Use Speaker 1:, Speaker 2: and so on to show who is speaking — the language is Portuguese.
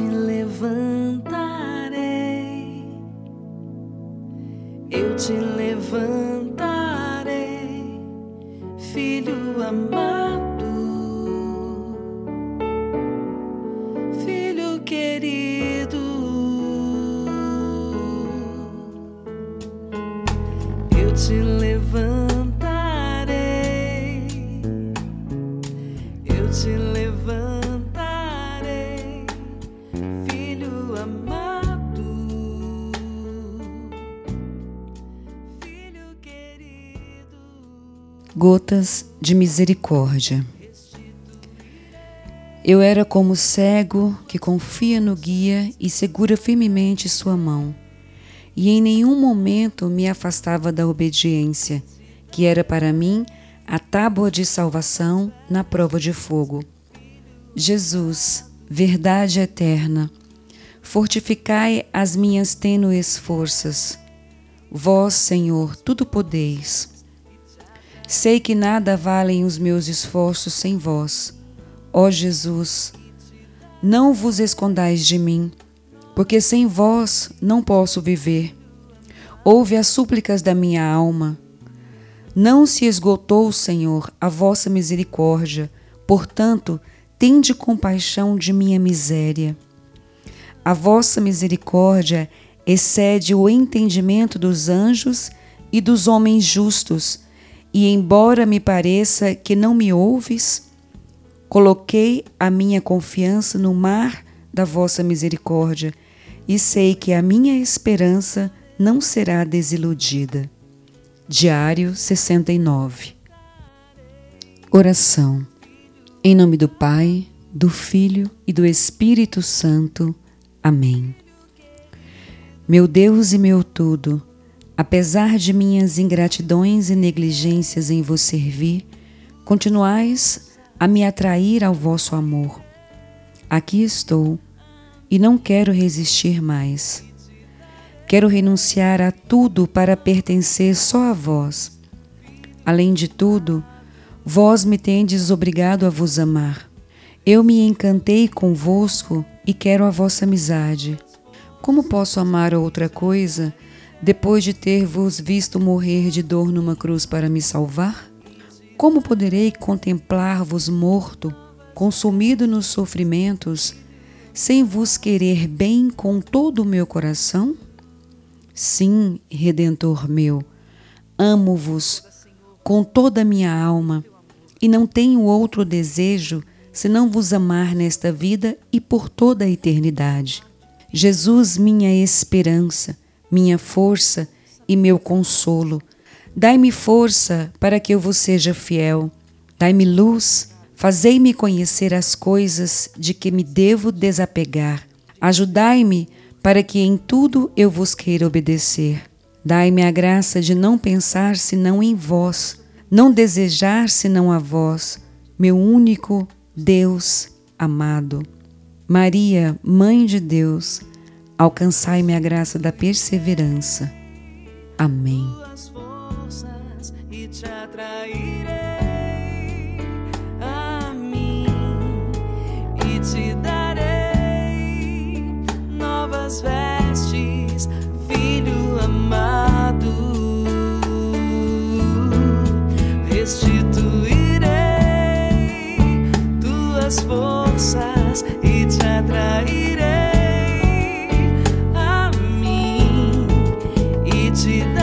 Speaker 1: levantarei, eu te levantarei, filho amado, filho querido.
Speaker 2: Gotas de misericórdia. Eu era como cego que confia no guia e segura firmemente sua mão, e em nenhum momento me afastava da obediência, que era para mim a tábua de salvação na prova de fogo. Jesus, verdade eterna, fortificai as minhas tênues forças. Vós, Senhor, tudo podeis. Sei que nada valem os meus esforços sem vós. Ó Jesus, não vos escondais de mim, porque sem vós não posso viver. Ouve as súplicas da minha alma. Não se esgotou, Senhor, a vossa misericórdia, portanto, tende compaixão de minha miséria. A vossa misericórdia excede o entendimento dos anjos e dos homens justos, e embora me pareça que não me ouves, coloquei a minha confiança no mar da vossa misericórdia e sei que a minha esperança não será desiludida. Diário 69 Oração Em nome do Pai, do Filho e do Espírito Santo. Amém. Meu Deus e meu tudo, apesar de minhas ingratidões e negligências em vos servir, continuais a me atrair ao vosso amor. Aqui estou e não quero resistir mais. Quero renunciar a tudo para pertencer só a vós. Além de tudo, vós me tendes obrigado a vos amar. Eu me encantei convosco e quero a vossa amizade. Como posso amar outra coisa depois de ter-vos visto morrer de dor numa cruz para me salvar? Como poderei contemplar-vos morto, consumido nos sofrimentos, sem vos querer bem com todo o meu coração? Sim, Redentor meu, amo-vos com toda a minha alma e não tenho outro desejo senão vos amar nesta vida e por toda a eternidade. Jesus, minha esperança, minha força e meu consolo, dai-me força para que eu vos seja fiel. Dai-me luz, fazei-me conhecer as coisas de que me devo desapegar. Ajudai-me para que em tudo eu vos queira obedecer. Dai-me a graça de não pensar senão em vós, não desejar senão a vós, meu único Deus amado. Maria, Mãe de Deus, alcançai-me a graça da perseverança. Amém.
Speaker 1: te darei novas vestes, filho amado. Restituirei e